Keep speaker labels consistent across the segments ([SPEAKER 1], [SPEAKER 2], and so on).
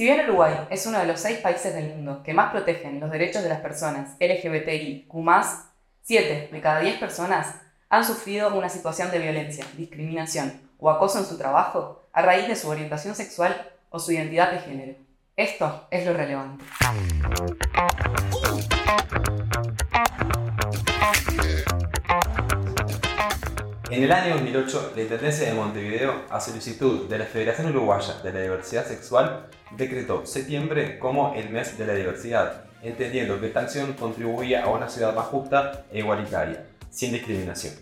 [SPEAKER 1] Si bien Uruguay es uno de los seis países del mundo que más protegen los derechos de las personas LGBTIQ, 7 de cada 10 personas han sufrido una situación de violencia, discriminación o acoso en su trabajo a raíz de su orientación sexual o su identidad de género. Esto es lo relevante.
[SPEAKER 2] En el año 2008, la Intendencia de Montevideo, a solicitud de la Federación Uruguaya de la Diversidad Sexual, decretó septiembre como el mes de la diversidad, entendiendo que esta acción contribuía a una ciudad más justa e igualitaria, sin discriminación.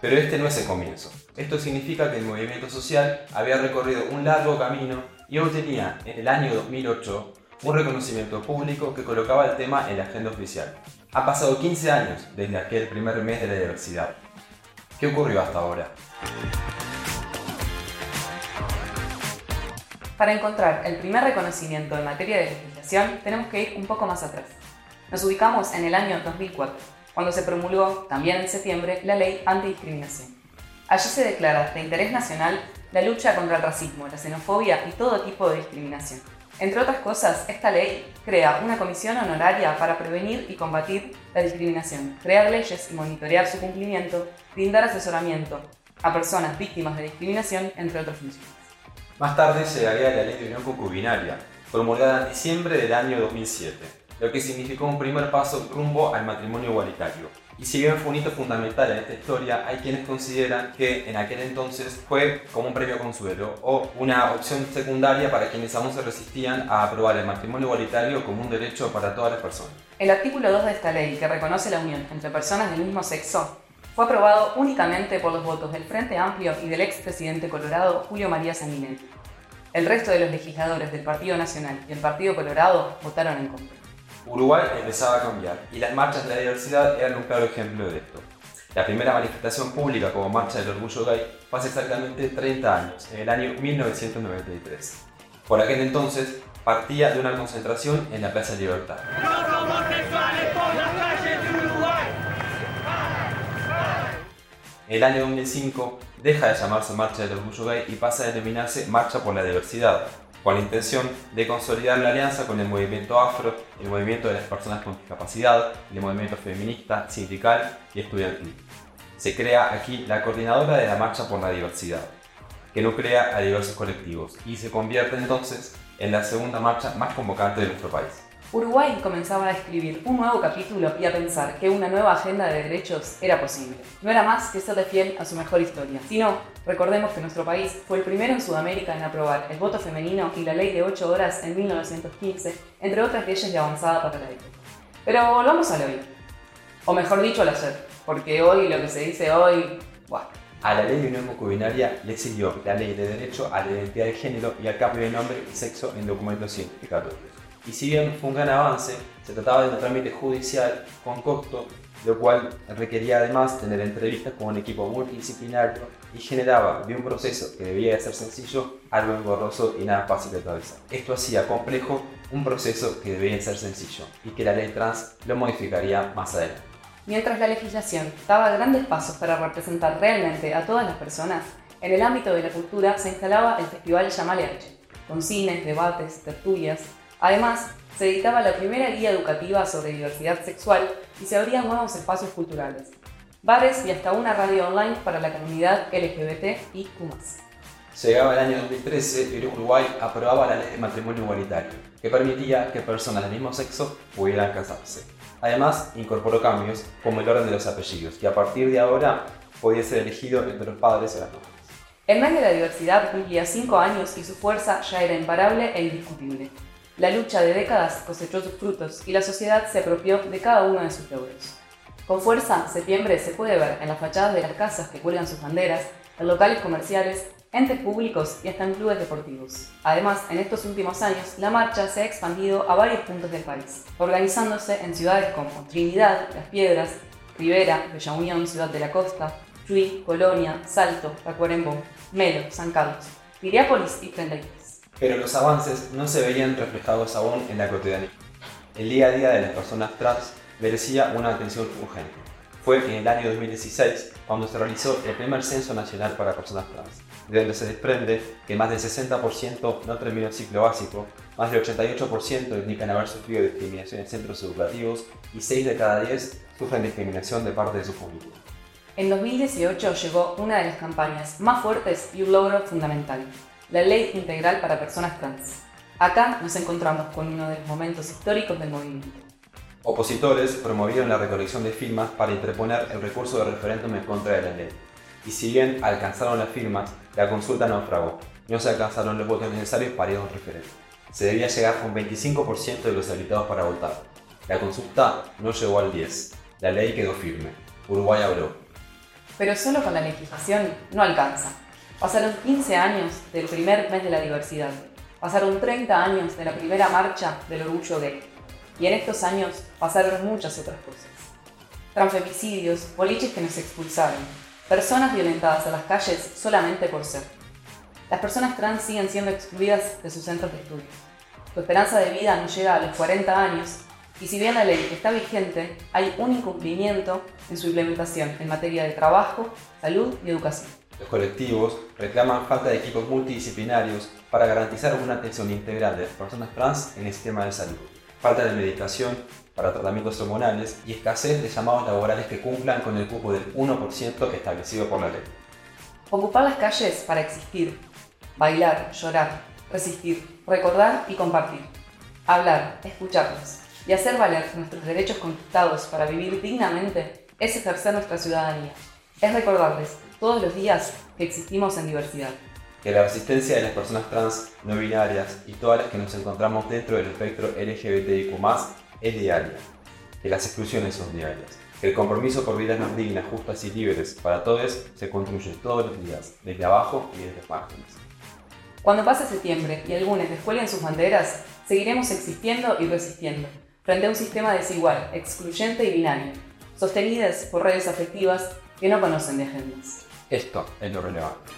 [SPEAKER 2] Pero este no es el comienzo. Esto significa que el movimiento social había recorrido un largo camino y hoy tenía, en el año 2008, un reconocimiento público que colocaba el tema en la agenda oficial. Ha pasado 15 años desde aquel primer mes de la diversidad. ¿Qué ocurrió hasta ahora?
[SPEAKER 1] Para encontrar el primer reconocimiento en materia de legislación, tenemos que ir un poco más atrás. Nos ubicamos en el año 2004, cuando se promulgó, también en septiembre, la Ley Antidiscriminación. Allí se declara de interés nacional la lucha contra el racismo, la xenofobia y todo tipo de discriminación. Entre otras cosas, esta ley crea una comisión honoraria para prevenir y combatir la discriminación, crear leyes y monitorear su cumplimiento, brindar asesoramiento a personas víctimas de discriminación, entre otras funciones.
[SPEAKER 2] Más tarde llegaría la ley de unión concubinaria, promulgada en diciembre del año 2007, lo que significó un primer paso rumbo al matrimonio igualitario, y si bien fue un hito fundamental en esta historia, hay quienes consideran que en aquel entonces fue como un premio consuelo o una opción secundaria para quienes aún se resistían a aprobar el matrimonio igualitario como un derecho para todas las personas.
[SPEAKER 1] El artículo 2 de esta ley, que reconoce la unión entre personas del mismo sexo, fue aprobado únicamente por los votos del Frente Amplio y del expresidente colorado Julio María Sanguinetti. El resto de los legisladores del Partido Nacional y el Partido Colorado votaron en contra.
[SPEAKER 2] Uruguay empezaba a cambiar y las marchas de la diversidad eran un claro ejemplo de esto. La primera manifestación pública como marcha del orgullo gay fue hace exactamente 30 años, en el año 1993. Por aquel entonces partía de una concentración en la Plaza Libertad. En el año 2005 deja de llamarse Marcha del Orgullo Gay y pasa a denominarse Marcha por la Diversidad, con la intención de consolidar la alianza con el movimiento afro, el movimiento de las personas con discapacidad, el movimiento feminista, sindical y estudiantil. Se crea aquí la coordinadora de la Marcha por la Diversidad, que no crea a diversos colectivos y se convierte entonces en la segunda marcha más convocante de nuestro país.
[SPEAKER 1] Uruguay comenzaba a escribir un nuevo capítulo y a pensar que una nueva agenda de derechos era posible. No era más que ser de fiel a su mejor historia, sino, recordemos que nuestro país fue el primero en Sudamérica en aprobar el voto femenino y la ley de 8 horas en 1915, entre otras leyes de avanzada para la época. Pero volvamos al hoy, o mejor dicho al ayer, porque hoy lo que se dice hoy, ¡buah!
[SPEAKER 2] A la ley de unión concubinaria le siguió la ley de derecho a la identidad de género y al cambio de nombre y sexo en documentos identificatorios y si bien fue un gran avance, se trataba de un trámite judicial con costo, lo cual requería además tener entrevistas con un equipo multidisciplinario y generaba de un proceso que debía de ser sencillo algo engorroso y nada fácil de atravesar. Esto hacía complejo un proceso que debía de ser sencillo y que la ley trans lo modificaría más adelante.
[SPEAKER 1] Mientras la legislación daba grandes pasos para representar realmente a todas las personas, en el ámbito de la cultura se instalaba el Festival Llamale H, con cines, debates, tertulias, Además, se editaba la primera guía educativa sobre diversidad sexual y se abrían nuevos espacios culturales, bares y hasta una radio online para la comunidad LGBT y
[SPEAKER 2] Llegaba el año 2013 y Uruguay aprobaba la ley de matrimonio igualitario, que permitía que personas del mismo sexo pudieran casarse. Además, incorporó cambios como el orden de los apellidos, que a partir de ahora podía ser elegido entre los padres y las madres.
[SPEAKER 1] El mes de la diversidad cumplía cinco años y su fuerza ya era imparable e indiscutible. La lucha de décadas cosechó sus frutos y la sociedad se apropió de cada uno de sus logros. Con fuerza, septiembre se puede ver en las fachadas de las casas que cuelgan sus banderas, en locales comerciales, entes públicos y hasta en clubes deportivos. Además, en estos últimos años, la marcha se ha expandido a varios puntos del país, organizándose en ciudades como Trinidad, Las Piedras, Rivera, Bella Unión, Ciudad de la Costa, Chuy, Colonia, Salto, Tacuarembó, Melo, San Carlos, Piriápolis y Frente
[SPEAKER 2] pero los avances no se veían reflejados aún en la cotidianidad. El día a día de las personas trans merecía una atención urgente. fue en el año 2016 cuando se realizó el primer censo nacional para personas trans, de donde se desprende que más del 60% no terminó el ciclo básico, más del 88% indican haber sufrido discriminación en centros educativos y 6 de cada 10 sufren discriminación de parte de su familia.
[SPEAKER 1] En 2018 llegó una de las campañas más fuertes y un logro fundamental, la Ley Integral para Personas Trans. Acá nos encontramos con uno de los momentos históricos del movimiento.
[SPEAKER 2] Opositores promovieron la recolección de firmas para interponer el recurso de referéndum en contra de la ley. Y si bien alcanzaron las firmas, la consulta naufragó. No se alcanzaron los votos necesarios para ir a un referéndum. Se debía llegar a un 25% de los habilitados para votar. La consulta no llegó al 10. La ley quedó firme. Uruguay habló.
[SPEAKER 1] Pero solo con la legislación no alcanza. Pasaron 15 años del primer mes de la diversidad. Pasaron 30 años de la primera marcha del orgullo gay y en estos años pasaron muchas otras cosas. Transfemicidios, boliches que nos expulsaron, personas violentadas en las calles solamente por ser. Las personas trans siguen siendo excluidas de sus centros de estudio. Su esperanza de vida no llega a los 40 años y si bien la ley está vigente, hay un incumplimiento en su implementación en materia de trabajo, salud y educación.
[SPEAKER 2] Los colectivos reclaman falta de equipos multidisciplinarios para garantizar una atención integral de las personas trans en el sistema de salud falta de medicación para tratamientos hormonales y escasez de llamados laborales que cumplan con el cupo del 1% establecido por la ley.
[SPEAKER 1] Ocupar las calles para existir, bailar, llorar, resistir, recordar y compartir, hablar, escucharnos y hacer valer nuestros derechos conquistados para vivir dignamente es ejercer nuestra ciudadanía. Es recordarles todos los días que existimos en diversidad.
[SPEAKER 2] Que la resistencia de las personas trans no binarias y todas las que nos encontramos dentro del espectro LGBTIQ es diaria, que las exclusiones son diarias, que el compromiso por vidas más dignas, justas y libres para todos se construye todos los días, desde abajo y desde márgenes.
[SPEAKER 1] Cuando pase septiembre y algunos descuelguen sus banderas, seguiremos existiendo y resistiendo, frente a un sistema desigual, excluyente y binario, sostenidas por redes afectivas que no conocen de agendas.
[SPEAKER 2] Esto es lo relevante.